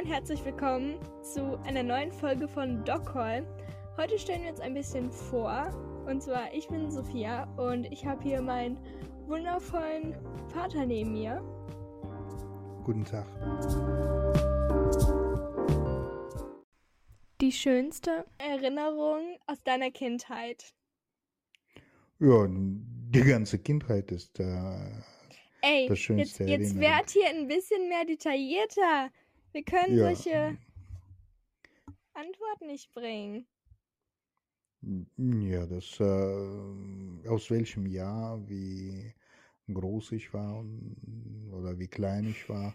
Und herzlich willkommen zu einer neuen Folge von Dog Call. Heute stellen wir uns ein bisschen vor. Und zwar, ich bin Sophia und ich habe hier meinen wundervollen Vater neben mir. Guten Tag. Die schönste Erinnerung aus deiner Kindheit. Ja, die ganze Kindheit ist äh, Ey, das jetzt, schönste jetzt Erinnerung. werd hier ein bisschen mehr detaillierter. Wir können Ja. solche Antworten nicht bringen. Ja, das äh, aus welchem Jahr, wie groß ich war oder wie klein ich war.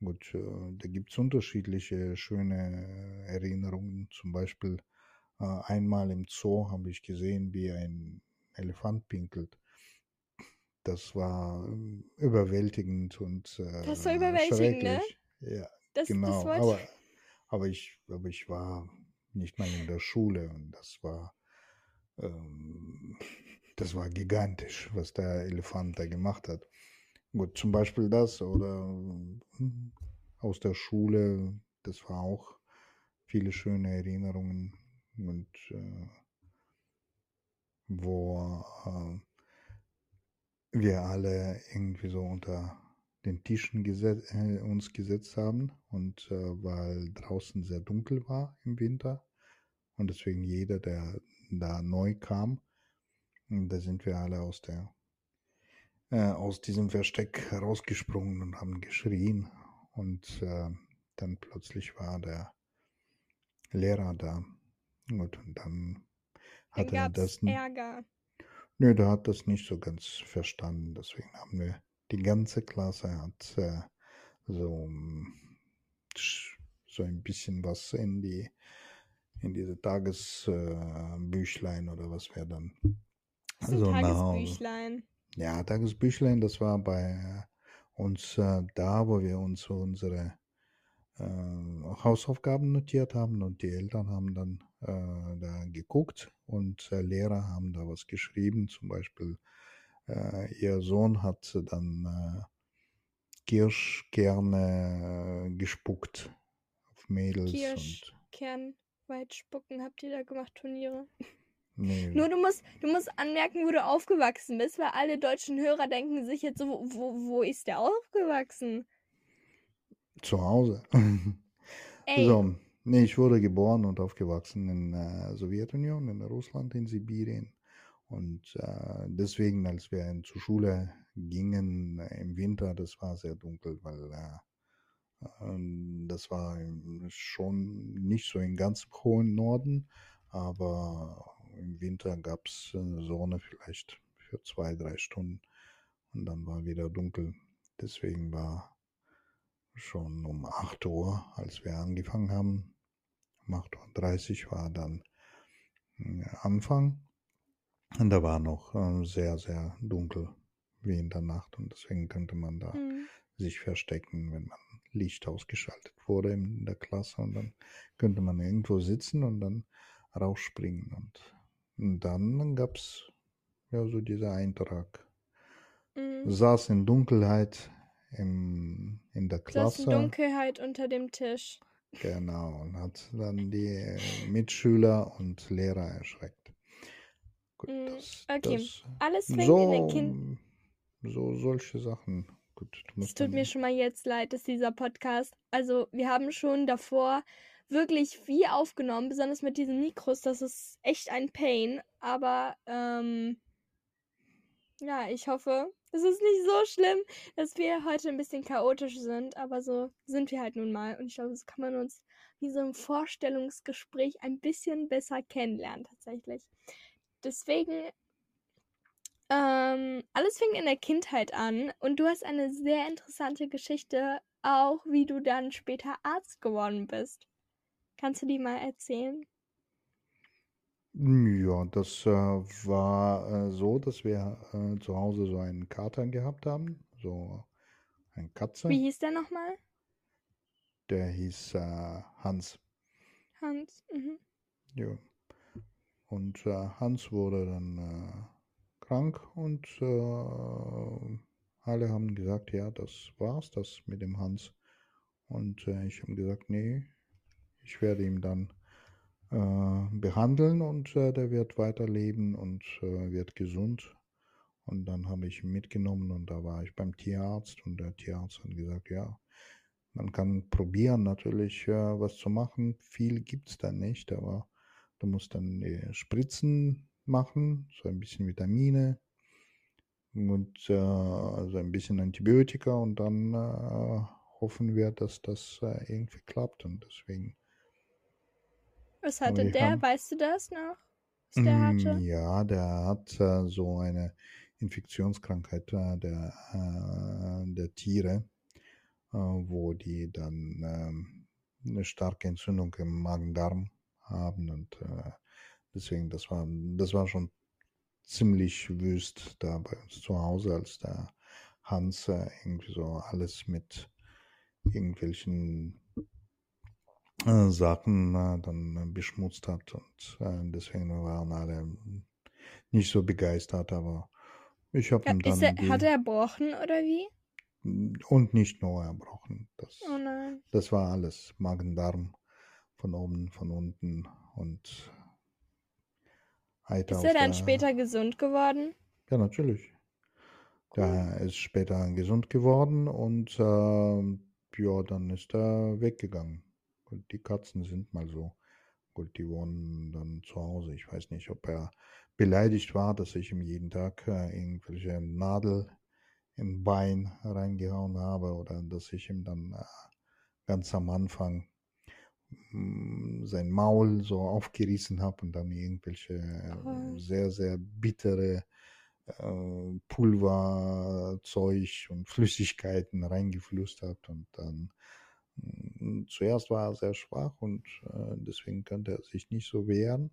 Gut, äh, da gibt es unterschiedliche schöne Erinnerungen. Zum Beispiel äh, einmal im Zoo habe ich gesehen, wie ein Elefant pinkelt. Das war ähm, überwältigend und äh, Das war überwältigend, ne? schrecklich. Ja, Das, genau. das aber, aber ich, aber ich war nicht mal in der Schule und das war, ähm, das war gigantisch, was der Elefant da gemacht hat. Gut, zum Beispiel das oder hm, aus der Schule, das war auch viele schöne Erinnerungen und äh, wo äh, wir alle irgendwie so unter den Tischen geset äh, uns gesetzt haben und äh, weil draußen sehr dunkel war im Winter und deswegen jeder, der da neu kam, da sind wir alle aus der äh, aus diesem Versteck rausgesprungen und haben geschrien und äh, dann plötzlich war der Lehrer da und dann Dann hat er gab's das Ärger. Nö, der hat das nicht so ganz verstanden. Deswegen haben wir die ganze Klasse hat äh, so, sch- so ein bisschen was in die in diese Tagesbüchlein äh, oder was wir dann so Hause. Tagesbüchlein. Ja, Tagesbüchlein, das war bei uns äh, da, wo wir uns unsere äh, Hausaufgaben notiert haben und die Eltern haben dann äh, da geguckt und äh, Lehrer haben da was geschrieben. Zum Beispiel, ihr Sohn hat dann äh, Kirschkerne äh, gespuckt auf Mädels Kirschkern weit spucken habt ihr da gemacht, Turniere. nee, Nur du musst, du musst anmerken, wo du aufgewachsen bist, weil alle deutschen Hörer denken sich jetzt so, wo, wo, ist der aufgewachsen? zu Hause. Ey, So, nee, ich wurde geboren und aufgewachsen in der Sowjetunion, in Russland, in Sibirien. Und äh, deswegen, als wir zur Schule gingen äh, im Winter, das war sehr dunkel, weil äh, ähm, das war schon nicht so im ganz hohen Norden, aber im Winter gab es Sonne vielleicht für zwei, drei Stunden und dann war wieder dunkel. Deswegen war schon um 8 Uhr, als wir angefangen haben. Um 8.30 Uhr war dann äh, Anfang. Und da war noch äh, sehr, sehr dunkel wie in der Nacht. Und deswegen könnte man da hm, sich verstecken, wenn man Licht ausgeschaltet wurde in der Klasse. Und dann könnte man irgendwo sitzen und dann rausspringen. Und, und dann gab's ja so dieser Eintrag. hm. Saß in Dunkelheit im, in der Klasse. in Dunkelheit unter dem Tisch. Genau, und hat dann die äh, Mitschüler und Lehrer erschreckt. Gut, das, okay. das Alles fängt so, Kind. so solche Sachen. Gut, Es tut mir schon mal jetzt leid, dass dieser Podcast. Also, wir haben schon davor wirklich viel aufgenommen, besonders mit diesen Mikros. Das ist echt ein Pain. Aber, ähm, ja, ich hoffe, es ist nicht so schlimm, dass wir heute ein bisschen chaotisch sind. Aber so sind wir halt nun mal. Und ich glaube, so kann man uns wie so im Vorstellungsgespräch ein bisschen besser kennenlernen, tatsächlich. Deswegen ähm, alles fing in der Kindheit an und du hast eine sehr interessante Geschichte, auch wie du dann später Arzt geworden bist. Kannst du die mal erzählen? ja, das äh, war äh, so, dass wir äh, zu Hause so einen Kater gehabt haben, so eine Wie Katze, hieß der nochmal? der hieß äh, Hans. Hans. Mhm. Ja. Und äh, Hans wurde dann äh, krank und äh, alle haben gesagt, ja, das war's, das mit dem Hans. Und äh, ich habe gesagt, nee, ich werde ihn dann äh, behandeln und der wird weiterleben und wird gesund. Und dann habe ich ihn mitgenommen und da war ich beim Tierarzt und der Tierarzt hat gesagt, ja, man kann probieren natürlich was zu machen. Viel gibt es da nicht, aber du musst dann äh, Spritzen machen, so ein bisschen Vitamine und äh, also ein bisschen Antibiotika und dann äh, hoffen wir, dass das äh, irgendwie klappt und deswegen. Was hatte der? Haben, weißt du das noch? Was der hatte? Mm, ja, der hat äh, so eine Infektionskrankheit äh, der, äh, der Tiere, wo die dann ähm, eine starke Entzündung im Magen-Darm haben und deswegen, das war, das war schon ziemlich wüst da bei uns zu Hause, als der Hans äh, irgendwie so alles mit irgendwelchen äh, Sachen äh, dann beschmutzt hat und äh, deswegen waren alle nicht so begeistert, aber ich habe ihm dann. Er, hat er erbrochen oder wie? Und nicht nur erbrochen. Das, oh das war alles. Magen-Darm von oben, von unten und Eiter Ist er dann der, später gesund geworden? Ja, natürlich. Cool. Der ist später gesund geworden und äh, ja, dann ist er weggegangen. Und die Katzen sind mal so. Gut, die wohnen dann zu Hause. Ich weiß nicht, ob er beleidigt war, dass ich ihm jeden Tag äh, irgendwelche Nadel im Bein reingehauen habe oder dass ich ihm dann äh, ganz am Anfang sein Maul so aufgerissen habe und dann irgendwelche oh. sehr, sehr bittere äh, Pulverzeug und Flüssigkeiten reingeflüsst hat und dann äh, zuerst war er sehr schwach und äh, deswegen konnte er sich nicht so wehren.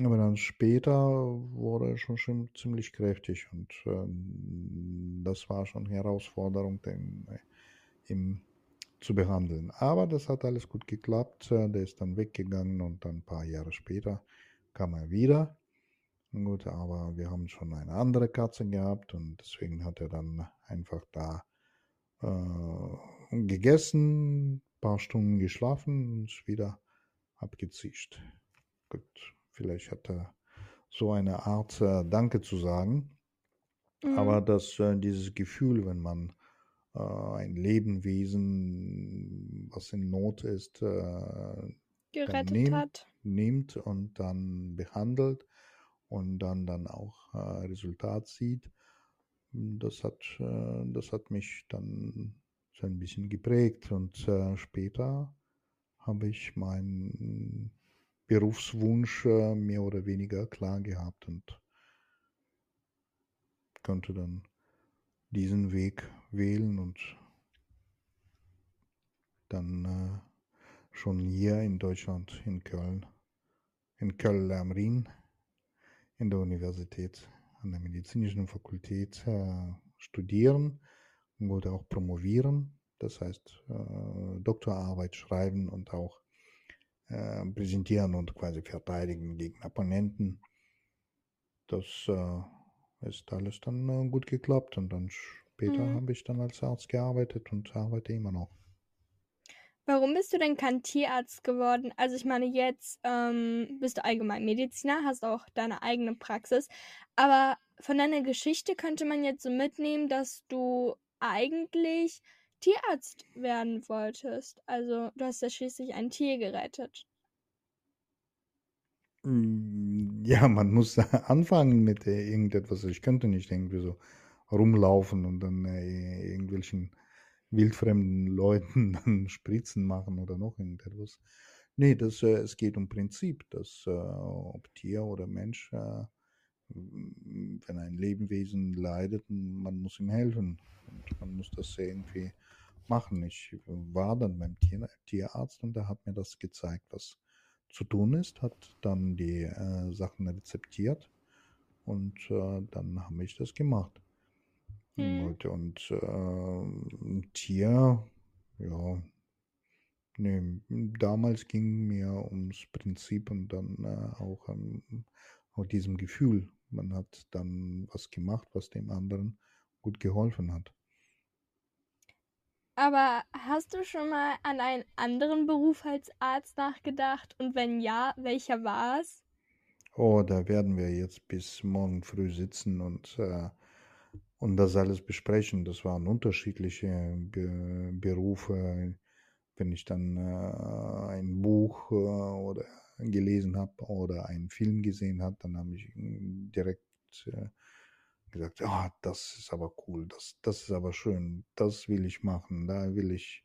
Aber dann später wurde er schon, schon ziemlich kräftig und äh, das war schon Herausforderung im, im zu behandeln. Aber das hat alles gut geklappt. Der ist dann weggegangen und dann ein paar Jahre später kam er wieder. Gut, aber wir haben schon eine andere Katze gehabt und deswegen hat er dann einfach da äh, gegessen, ein paar Stunden geschlafen und ist wieder abgezischt. Gut, vielleicht hat er so eine Art äh, Danke zu sagen. Mhm. Aber das, äh, dieses Gefühl, wenn man äh, ein Lebewesen, was in Not ist, äh, gerettet nimmt, hat. Nimmt und dann behandelt und dann, dann auch äh, Resultat sieht. Das hat, das hat mich dann so ein bisschen geprägt und später habe ich meinen Berufswunsch mehr oder weniger klar gehabt und konnte dann diesen Weg wählen und dann äh, schon hier in Deutschland, in Köln, in Köln am Rhein, in der Universität, an der medizinischen Fakultät äh, studieren und auch promovieren. Das heißt, äh, Doktorarbeit schreiben und auch präsentieren und quasi verteidigen gegen Opponenten. Das ist alles dann gut geklappt und dann später mhm. habe ich dann als Arzt gearbeitet und arbeite immer noch. Warum bist du denn kein Tierarzt geworden? Also ich meine, jetzt ähm, bist du allgemein Mediziner, hast auch deine eigene Praxis, aber von deiner Geschichte könnte man jetzt so mitnehmen, dass du eigentlich Tierarzt werden wolltest. Also du hast ja schließlich ein Tier gerettet. Hm, ja, man muss anfangen mit äh, irgendetwas. Ich könnte nicht irgendwie so rumlaufen und dann äh, irgendwelchen wildfremden Leuten dann Spritzen machen oder noch irgendetwas. Nee, das, äh, es geht um Prinzip, dass äh, ob Tier oder Mensch, äh, wenn ein Lebewesen leidet, man muss ihm helfen und man muss das irgendwie machen. Ich war dann beim Tier, Tierarzt und der hat mir das gezeigt, was zu tun ist, hat dann die äh, Sachen rezeptiert und äh, dann habe ich das gemacht. Mhm. Und, und äh, Tier, ja, nee, damals ging mir ums Prinzip und dann äh, auch auch diesem Gefühl. Man hat dann was gemacht, was dem anderen gut geholfen hat. Aber hast du schon mal an einen anderen Beruf als Arzt nachgedacht? Und wenn ja, welcher war es? Oh, da werden wir jetzt bis morgen früh sitzen und, äh, und das alles besprechen. Das waren unterschiedliche Be Berufe. Wenn ich dann äh, ein Buch äh, oder gelesen habe oder einen Film gesehen habe, dann habe ich direkt äh, gesagt, ah, das ist aber cool, das, das ist aber schön, das will ich machen, da will ich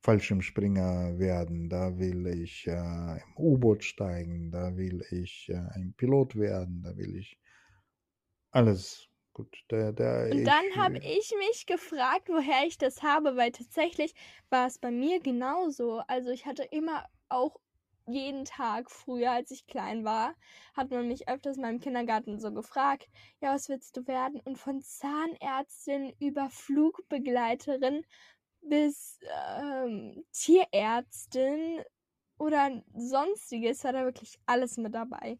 Fallschirmspringer werden, da will ich äh, im U-Boot steigen, da will ich äh, ein Pilot werden, da will ich alles. Gut, der, der Und dann habe ich mich gefragt, woher ich das habe, weil tatsächlich war es bei mir genauso. Also ich hatte immer auch jeden Tag früher, als ich klein war, hat man mich öfters mal im Kindergarten so gefragt, ja, was willst du werden? Und von Zahnärztin über Flugbegleiterin bis ähm, Tierärztin oder sonstiges war da wirklich alles mit dabei.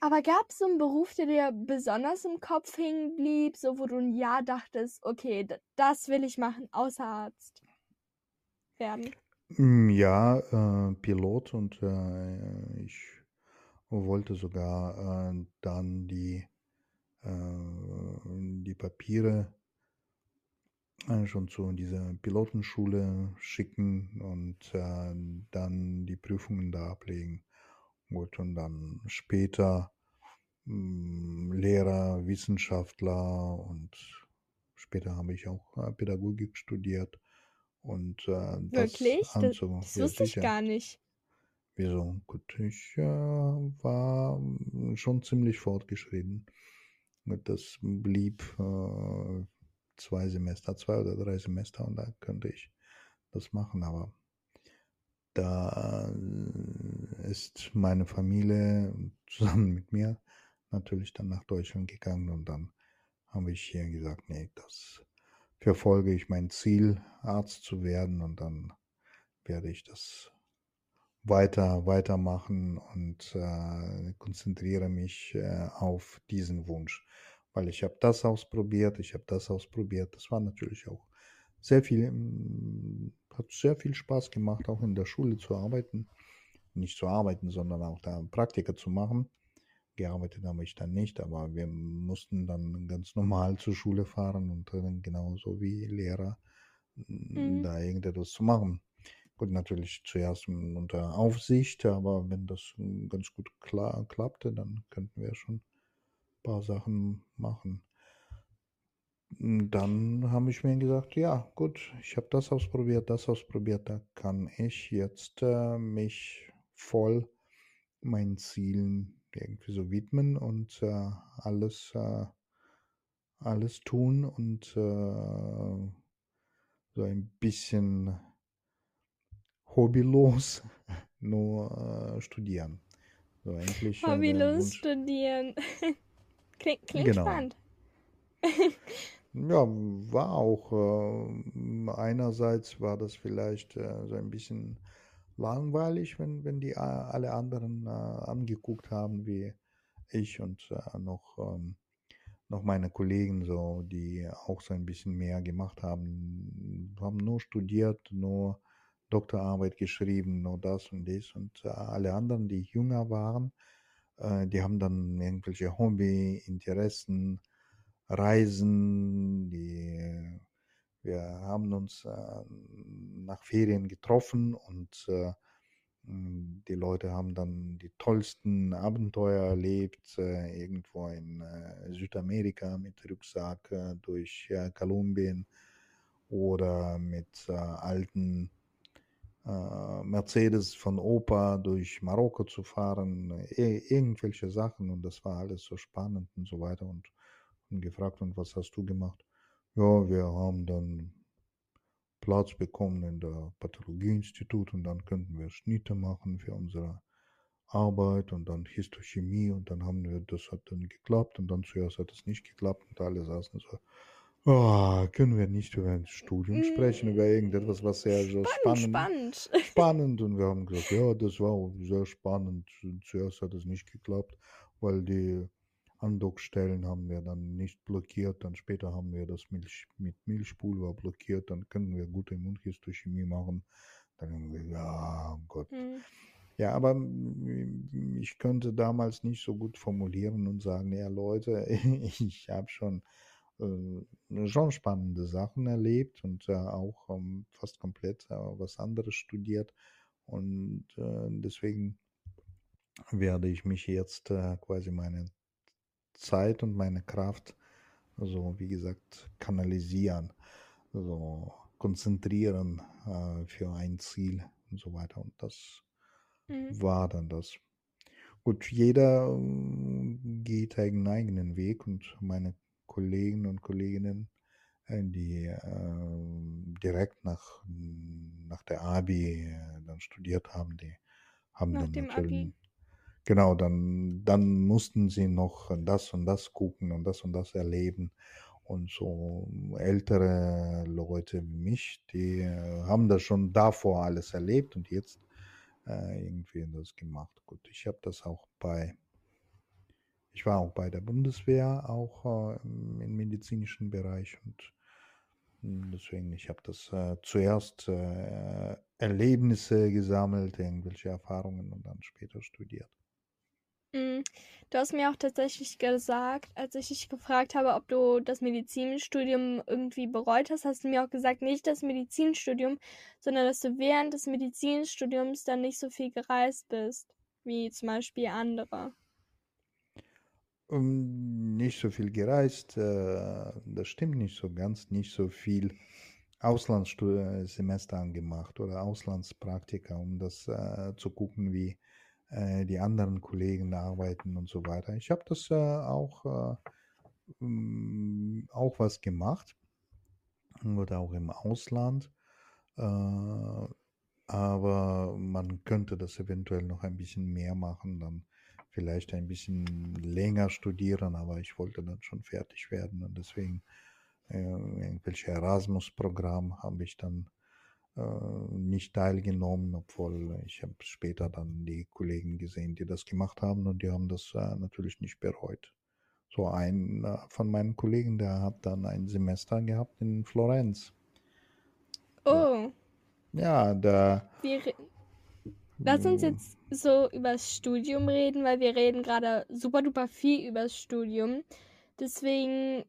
Aber gab es so einen Beruf, der dir besonders im Kopf hängen blieb, so wo du ein Jahr dachtest, okay, das will ich machen, außer Arzt werden? Hm, ja, äh, Pilot und äh, ich wollte sogar äh, dann die, äh, die Papiere äh, schon zu dieser Pilotenschule schicken und äh, dann die Prüfungen da ablegen. Gut, und dann später mh, hm, Lehrer, Wissenschaftler und später habe ich auch Pädagogik studiert. Und äh, das Wirklich? Das, das wusste ich gar nicht. Wieso? Gut, ich äh, war schon ziemlich fortgeschritten. Das blieb äh, zwei Semester, zwei oder drei Semester und da könnte ich das machen, aber da ist meine Familie zusammen mit mir natürlich dann nach Deutschland gegangen und dann habe ich hier gesagt, nee, das verfolge ich mein Ziel, Arzt zu werden und dann werde ich das weiter weitermachen und äh, konzentriere mich äh, auf diesen Wunsch, weil ich habe das ausprobiert, ich habe das ausprobiert. Das war natürlich auch sehr viel, mm, hat sehr viel Spaß gemacht, auch in der Schule zu arbeiten, nicht zu arbeiten, sondern auch da Praktika zu machen. Gearbeitet habe ich dann nicht, aber wir mussten dann ganz normal zur Schule fahren und dann genauso wie Lehrer mhm. da irgendetwas zu machen. Gut, natürlich zuerst unter Aufsicht, aber wenn das ganz gut klar, klappte, dann könnten wir schon ein paar Sachen machen. Dann habe ich mir gesagt, ja, gut, ich habe das ausprobiert, das ausprobiert, da kann ich jetzt äh, mich voll meinen Zielen irgendwie so widmen und äh, alles, äh, alles tun und äh, so ein bisschen hobbylos nur äh, studieren. So eigentlich, hobbylos studieren. klingt, klingt genau. spannend. ja, war auch. Äh, einerseits war das vielleicht äh, so ein bisschen langweilig, wenn, wenn die äh, alle anderen äh, angeguckt haben, wie ich und äh, noch, ähm, noch meine Kollegen, so, die auch so ein bisschen mehr gemacht haben, haben nur studiert, nur Doktorarbeit geschrieben, nur das und das und äh, alle anderen, die jünger waren, die haben dann irgendwelche Hobby, Interessen, Reisen, die wir haben uns äh, nach Ferien getroffen und äh, hm, die Leute haben dann die tollsten Abenteuer erlebt, äh, irgendwo in äh, Südamerika mit Rucksack äh, durch äh, Kolumbien oder mit alten Mercedes von Opa durch Marokko zu fahren, irgendwelche Sachen und das war alles so spannend und so weiter und, und gefragt, und was hast du gemacht? Ja, wir haben dann Platz bekommen in der Pathologieinstitut und dann könnten wir Schnitte machen für unsere Arbeit und dann Histochemie und dann haben wir, das hat dann geklappt und dann zuerst hat es nicht geklappt und alle saßen so, oh, können wir nicht über ein Studium sprechen, über irgendetwas, was sehr so spannend, spannend, spannend und wir haben gesagt, ja, das war sehr spannend. Zuerst hat es nicht geklappt, weil die Andockstellen haben wir dann nicht blockiert. Dann später haben wir das Milch mit Milchpulver blockiert. Dann können wir gute Mundhistochemie machen. Dann haben wir, ja, oh Gott. Hm. Ja, aber ich könnte damals nicht so gut formulieren und sagen, ja Leute, ich habe schon äh, schon spannende Sachen erlebt und äh, auch ähm, fast komplett äh, was anderes studiert. Und äh, deswegen werde ich mich jetzt äh, quasi meine Zeit und meine Kraft, so wie gesagt, kanalisieren, so konzentrieren äh, für ein Ziel und so weiter. Und das Mhm. war dann das. Gut, jeder ähm, geht einen eigenen Weg und meine Kollegen und Kolleginnen, äh, die äh, direkt nach, nach der Abi äh, dann studiert haben, die haben Nach dann dem natürlich, Abi. Genau, dann, dann mussten sie noch das und das gucken und das und das erleben. Und so ältere Leute wie mich, die äh, haben das schon davor alles erlebt und jetzt äh, irgendwie das gemacht. Gut, ich habe das auch bei, ich war auch bei der Bundeswehr, auch äh, im, medizinischen Bereich und mh, deswegen, ich habe das äh, zuerst äh, Erlebnisse gesammelt, irgendwelche Erfahrungen und dann später studiert. Mm, Du hast mir auch tatsächlich gesagt, als ich dich gefragt habe, ob du das Medizinstudium irgendwie bereut hast, hast du mir auch gesagt, nicht das Medizinstudium, sondern dass du während des Medizinstudiums dann nicht so viel gereist bist, wie zum Beispiel andere. Ähm, nicht so viel gereist, äh, das stimmt nicht so ganz, nicht so viel Auslandssemester angemacht oder Auslandspraktika, um das äh, zu gucken, wie äh, die anderen Kollegen arbeiten und so weiter. Ich habe das äh, auch, äh, mm, auch was gemacht oder auch im Ausland. Äh, aber man könnte das eventuell noch ein bisschen mehr machen, dann vielleicht ein bisschen länger studieren, aber ich wollte dann schon fertig werden und deswegen äh, irgendwelche Erasmus-Programm habe ich dann nicht teilgenommen, obwohl ich habe später dann die Kollegen gesehen, die das gemacht haben und die haben das äh, natürlich nicht bereut. So ein äh, von meinen Kollegen, der hat dann ein Semester gehabt in Florenz. Oh, ja da wir, lass uns jetzt so über das Studium reden, weil wir reden gerade super duper viel über das Studium. Deswegen,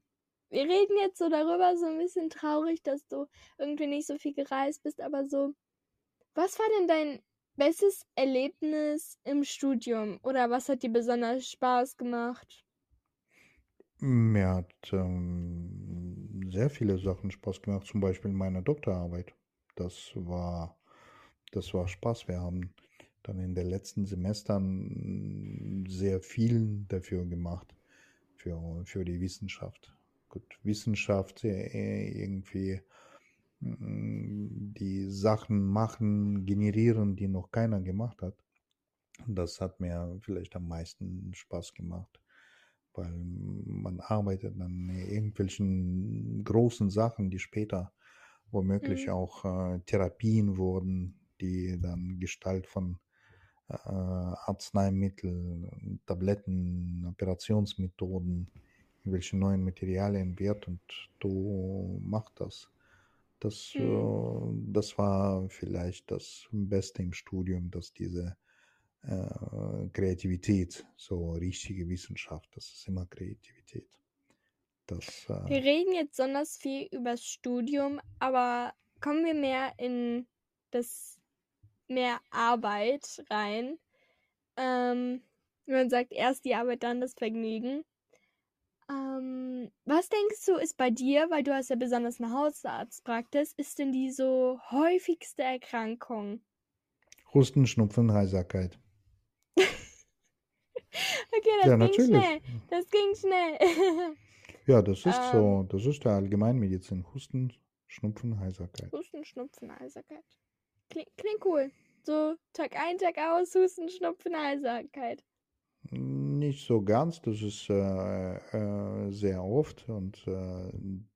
wir reden jetzt so darüber, so ein bisschen traurig, dass du irgendwie nicht so viel gereist bist, aber so, was war denn dein bestes Erlebnis im Studium? Oder was hat dir besonders Spaß gemacht? Mir hat ähm, sehr viele Sachen Spaß gemacht, zum Beispiel meine Doktorarbeit. Das war, das war Spaß. Wir haben dann in den letzten Semestern sehr viel dafür gemacht, für, für die Wissenschaft. Gut, Wissenschaft äh, irgendwie mm, die Sachen machen, generieren, die noch keiner gemacht hat. Das hat mir vielleicht am meisten Spaß gemacht weil man arbeitet an irgendwelchen großen Sachen, die später womöglich Mhm. auch äh, Therapien wurden, die dann Gestalt von äh, Arzneimitteln, Tabletten, Operationsmethoden, irgendwelche neuen Materialien wird und du machst das. Das, Mhm. äh, das war vielleicht das Beste im Studium, dass diese äh, Kreativität, so richtige Wissenschaft, das ist immer Kreativität. Das, äh, Wir reden jetzt besonders viel über das Studium, aber kommen wir mehr in das mehr Arbeit rein. Ähm, man sagt, erst die Arbeit, dann das Vergnügen. Ähm, was denkst du, ist bei dir, weil du hast ja besonders eine Hausarztpraxis, ist denn die so häufigste Erkrankung? Husten, Schnupfen, Heiserkeit. Okay, das Ja, ging natürlich. schnell. Das ging schnell. Ja, das ist ähm, so, das ist der Allgemeinmedizin. Husten, Schnupfen, Heiserkeit. Husten, Schnupfen, Heiserkeit. Kling, klingt cool. So Tag ein, Tag aus, Husten, Schnupfen, Heiserkeit. Nicht so ganz, das ist äh, äh, sehr oft und äh,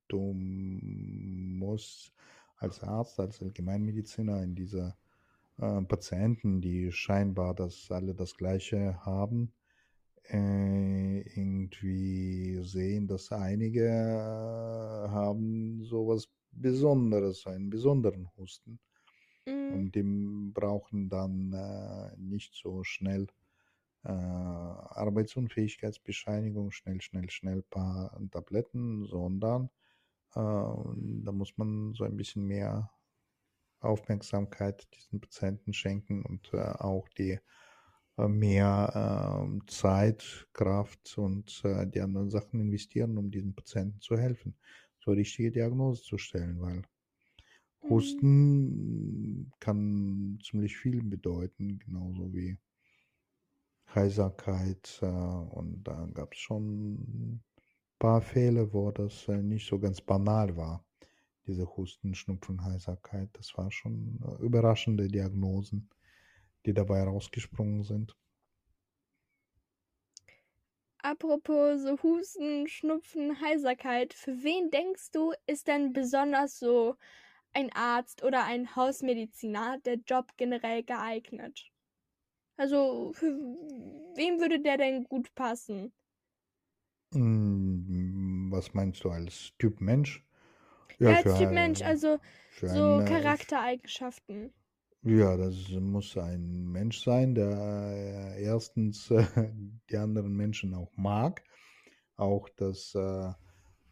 du musst als Arzt, als Allgemeinmediziner in dieser äh, Patienten, die scheinbar das alle das Gleiche haben, äh, irgendwie sehen, dass einige haben sowas Besonderes, einen besonderen Husten. Mhm. Und die brauchen dann äh, nicht so schnell Arbeitsunfähigkeitsbescheinigung, schnell, schnell, schnell paar Tabletten, sondern äh, da muss man so ein bisschen mehr Aufmerksamkeit diesen Patienten schenken und äh, auch die äh, mehr ähm, Zeit, Kraft und äh, die anderen Sachen investieren, um diesen Patienten zu helfen, so richtige Diagnose zu stellen, weil Mhm. Husten kann ziemlich viel bedeuten, genauso wie Heiserkeit. Äh, und da gab es schon ein paar Fälle, wo das äh, nicht so ganz banal war. Diese Husten, Schnupfen, Heiserkeit. Das war schon äh, überraschende Diagnosen, die dabei rausgesprungen sind. Apropos so Husten, Schnupfen, Heiserkeit, für wen denkst du, ist denn besonders so ein Arzt oder ein Hausmediziner der Job generell geeignet? Also, für wen würde der denn gut passen? Mm, Was meinst du als Typ Mensch? Ja, als für Typ Mensch, ein- also so ein, äh, Charaktereigenschaften. Ja, das muss ein Mensch sein, der äh, erstens äh, die anderen Menschen auch mag, auch das äh,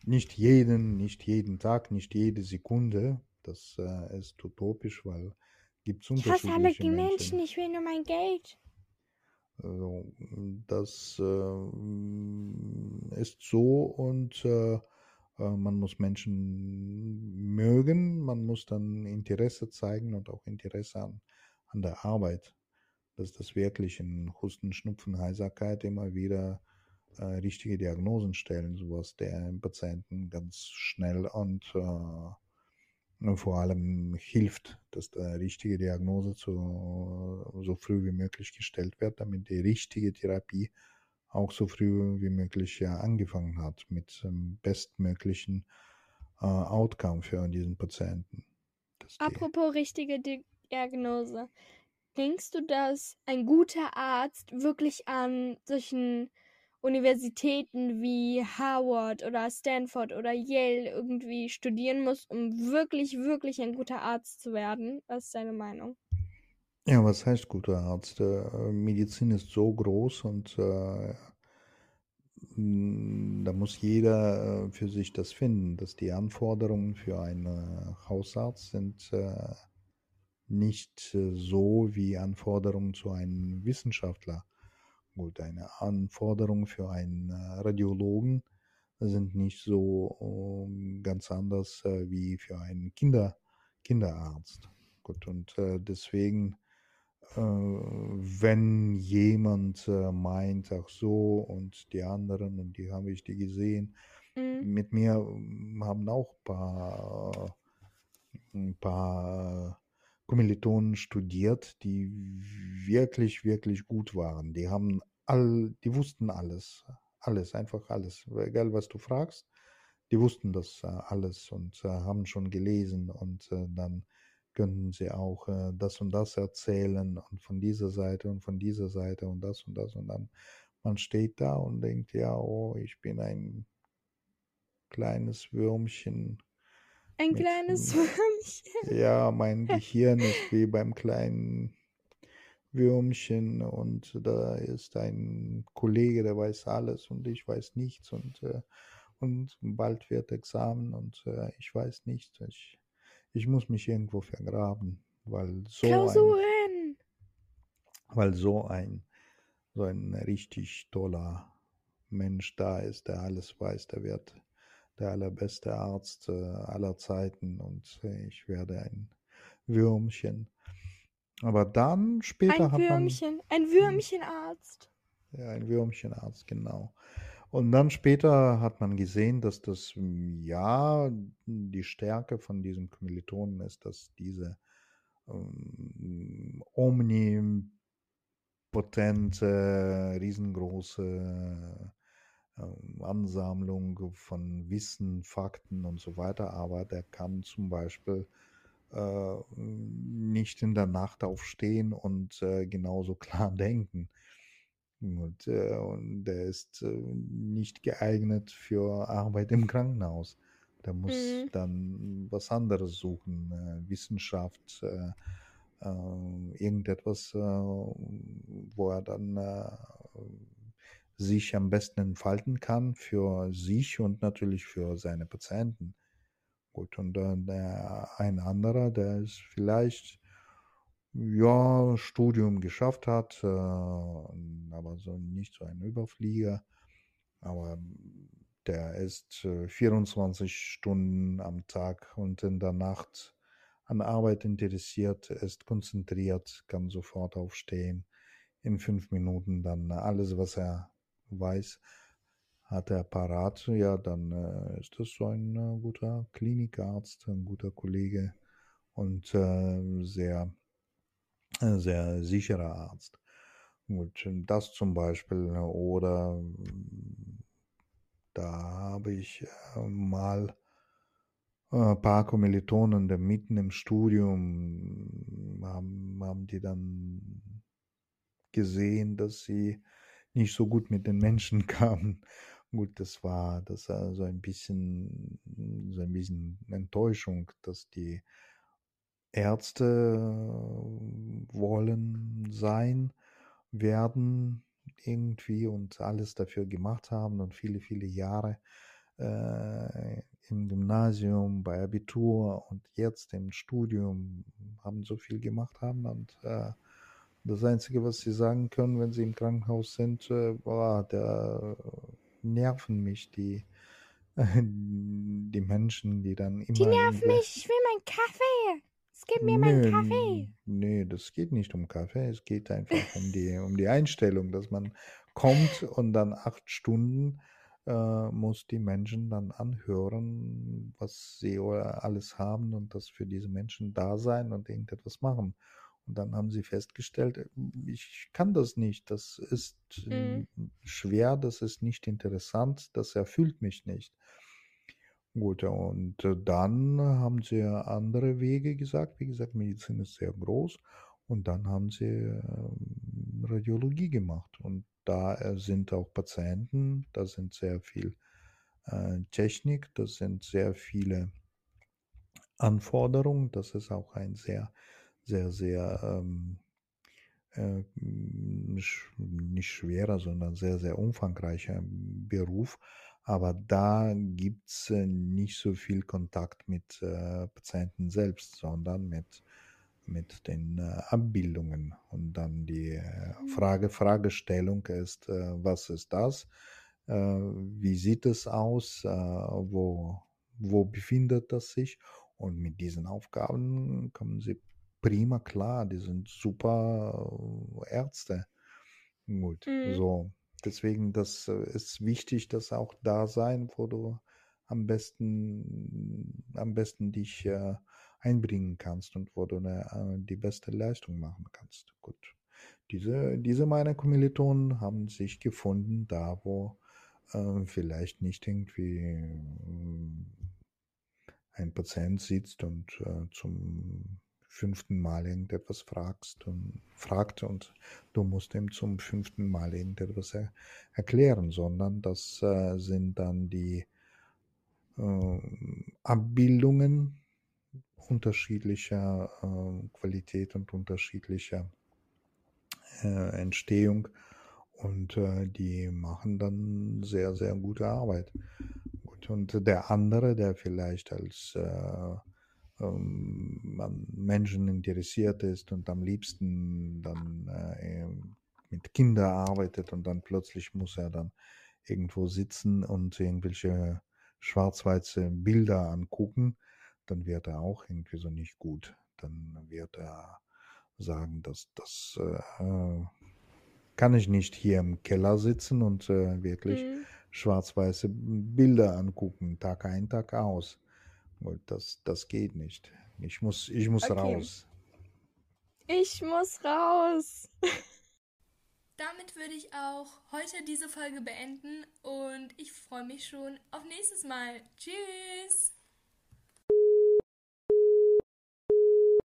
nicht jeden, nicht jeden Tag, nicht jede Sekunde, das äh, ist utopisch, weil gibt es Ich hasse alle Menschen, Menschen. ich will nur mein Geld. Also, das äh, ist so und äh, äh, man muss Menschen mögen, man muss dann Interesse zeigen und auch Interesse an, an der Arbeit. Dass das wirklich in Husten, Schnupfen, Heiserkeit immer wieder äh, richtige Diagnosen stellen, sowas der Patienten ganz schnell und äh, vor allem hilft, dass die richtige Diagnose zu, so früh wie möglich gestellt wird, damit die richtige Therapie auch so früh wie möglich ja angefangen hat mit bestmöglichen äh, Outcome für diesen Patienten. Apropos richtige Di Diagnose. Denkst du, dass ein guter Arzt wirklich an solchen Universitäten wie Harvard oder Stanford oder Yale irgendwie studieren muss, um wirklich, wirklich ein guter Arzt zu werden? Was ist deine Meinung? ja, was heißt guter Arzt? Äh, Medizin ist so groß und äh, m, da muss jeder äh, für sich das finden, dass die Anforderungen für einen äh, Hausarzt sind äh, nicht so wie Anforderungen zu einem Wissenschaftler. Gut, eine Anforderung für einen äh, Radiologen sind nicht so ähm, ganz anders äh, wie für einen Kinder, Kinderarzt. Gut, und äh, deswegen, wenn jemand meint, ach so, und die anderen, und die habe ich die gesehen, Mhm. mit mir ähm, haben auch ein paar, ein paar Kommilitonen studiert, die wirklich, wirklich gut waren. Die haben all, die wussten alles, alles, einfach alles. Egal was du fragst, die wussten das äh, alles und äh, haben schon gelesen und äh, dann könnten sie auch das und das erzählen und von dieser Seite und von dieser Seite und das und das und dann man steht da und denkt, ja, oh, ich bin ein kleines Würmchen. Ein kleines Würmchen. Ja, mein Gehirn ist wie beim kleinen Würmchen und da ist ein Kollege, der weiß alles und ich weiß nichts und, äh, und bald wird Examen und äh, ich weiß nichts. Ich, ich muss mich irgendwo vergraben, weil so ein, Klausuren. weil so ein, so ein richtig toller Mensch da ist, der alles weiß, der wird der allerbeste Arzt äh, aller Zeiten und äh, ich werde ein Würmchen. Aber dann später Ein hat man Würmchen. Ein Würmchenarzt. ja, ein Würmchenarzt, genau. Und dann später hat man gesehen, dass das mm, ja die Stärke von diesem Kommilitonen ist, dass diese ähm, omnipotente, riesengroße ähm, Ansammlung von Wissen, Fakten und so weiter, aber der kann zum Beispiel äh, nicht in der Nacht aufstehen und äh, genauso klar denken. Und, äh, und der ist nicht geeignet für Arbeit im Krankenhaus. Der muss mhm. dann was anderes suchen, Wissenschaft, irgendetwas, wo er dann sich am besten entfalten kann für sich und natürlich für seine Patienten. Gut, und dann ein anderer, der ist vielleicht ja, Studium geschafft hat, äh, aber so nicht so ein Überflieger. Aber der ist äh, 24 Stunden am Tag und in der Nacht an Arbeit interessiert, ist konzentriert, kann sofort aufstehen, in fünf Minuten dann alles, was er weiß, hat er parat. Ja, dann äh, ist das so ein äh, guter Klinikarzt, ein guter Kollege und äh, sehr sehr sicherer Arzt. Gut, das zum Beispiel. Oder da habe ich äh, mal ein paar Kommilitonen, der mitten im Studium haben, haben die dann gesehen, dass sie nicht so gut mit den Menschen kamen. Gut, das war das war so ein bisschen so ein bisschen Enttäuschung, dass die Ärzte wollen sein, werden irgendwie und alles dafür gemacht haben und viele, viele Jahre äh, im Gymnasium, bei Abitur und jetzt im Studium haben so viel gemacht haben und äh, das Einzige, was sie sagen können, wenn sie im Krankenhaus sind, äh, boah, da nerven mich die, die Menschen, die dann immer. Die nerven mich, ich will meinen Kaffee. Gib mir meinen Kaffee. Nee, das geht nicht um Kaffee. Es geht einfach um die, um die Einstellung, dass man kommt und dann acht Stunden äh, muss die Menschen dann anhören, was sie alles haben und das für diese Menschen da sein und irgendetwas machen. Und dann haben sie festgestellt, ich kann das nicht, das ist mhm. schwer, das ist nicht interessant, das erfüllt mich nicht. Gut, und äh, dann haben sie andere Wege gesagt. Wie gesagt, Medizin ist sehr groß. Und dann haben sie ähm, Radiologie gemacht. Und da äh, sind auch Patienten, da sind sehr viel äh, Technik, das sind sehr viele Anforderungen. Das ist auch ein sehr, sehr, sehr ähm, äh, nicht schwerer, sondern sehr, sehr umfangreicher Beruf. Aber da gibt's äh, nicht so viel Kontakt mit äh, Patienten selbst, sondern mit, mit den äh, Abbildungen. Und dann die äh, mhm. Frage, Fragestellung ist, äh, was ist das? Wie sieht es aus? wo, wo befindet das sich? Und mit diesen Aufgaben kommen sie prima klar. Die sind super Ärzte. Gut, mhm. so deswegen, das äh, ist wichtig, dass auch da sein, wo du am besten, am besten dich äh, einbringen kannst und wo du eine, äh, die beste Leistung machen kannst. Gut. Diese, diese meine Kommilitonen haben sich gefunden, da wo äh, vielleicht nicht irgendwie äh, ein Patient sitzt und äh, zum fünften Mal irgendetwas fragst und fragt und du musst ihm zum fünften Mal irgendetwas er, erklären, sondern das äh, sind dann die äh, Abbildungen unterschiedlicher äh, Qualität und unterschiedlicher äh, Entstehung und äh, die machen dann sehr, sehr gute Arbeit. Gut, und der andere, der vielleicht als äh, ähm, an Menschen interessiert ist und am liebsten dann äh, mit Kindern arbeitet und dann plötzlich muss er dann irgendwo sitzen und irgendwelche schwarz-weiße Bilder angucken, dann wird er auch irgendwie so nicht gut. Dann wird er sagen, dass das äh, kann ich nicht hier im Keller sitzen und äh, wirklich mhm. schwarz-weiße Bilder angucken, Tag ein, Tag aus. Das, das geht nicht. Ich muss, ich muss okay. raus. Ich muss raus. Damit würde ich auch heute diese Folge beenden und ich freue mich schon auf nächstes Mal. Tschüss.